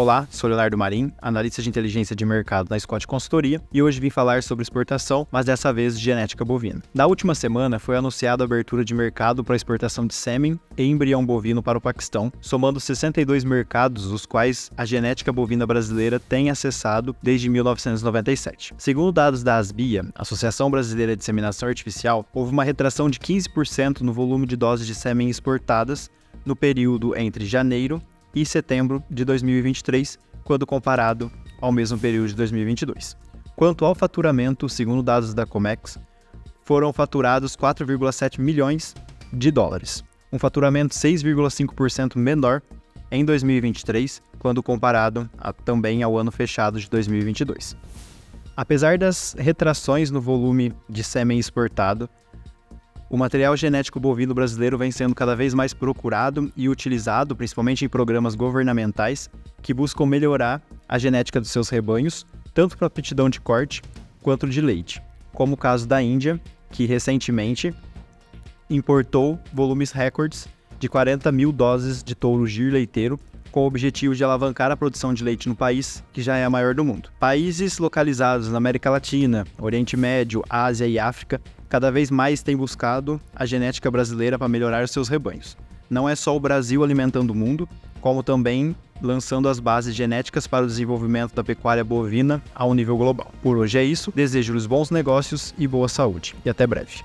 Olá, sou Leonardo Marim, analista de inteligência de mercado na Scott Consultoria, e hoje vim falar sobre exportação, mas dessa vez de genética bovina. Na última semana foi anunciada a abertura de mercado para exportação de sêmen e embrião bovino para o Paquistão, somando 62 mercados, os quais a genética bovina brasileira tem acessado desde 1997. Segundo dados da ASBIA, Associação Brasileira de Disseminação Artificial, houve uma retração de 15% no volume de doses de sêmen exportadas no período entre janeiro e setembro de 2023, quando comparado ao mesmo período de 2022. Quanto ao faturamento, segundo dados da Comex, foram faturados 4,7 milhões de dólares, um faturamento 6,5% menor em 2023, quando comparado a, também ao ano fechado de 2022. Apesar das retrações no volume de sêmen exportado, o material genético bovino brasileiro vem sendo cada vez mais procurado e utilizado, principalmente em programas governamentais, que buscam melhorar a genética dos seus rebanhos, tanto para aptidão de corte quanto de leite, como o caso da Índia, que recentemente importou volumes recordes de 40 mil doses de touro gir leiteiro com o objetivo de alavancar a produção de leite no país, que já é a maior do mundo. Países localizados na América Latina, Oriente Médio, Ásia e África cada vez mais têm buscado a genética brasileira para melhorar seus rebanhos. Não é só o Brasil alimentando o mundo, como também lançando as bases genéticas para o desenvolvimento da pecuária bovina ao nível global. Por hoje é isso, desejo-lhes bons negócios e boa saúde. E até breve.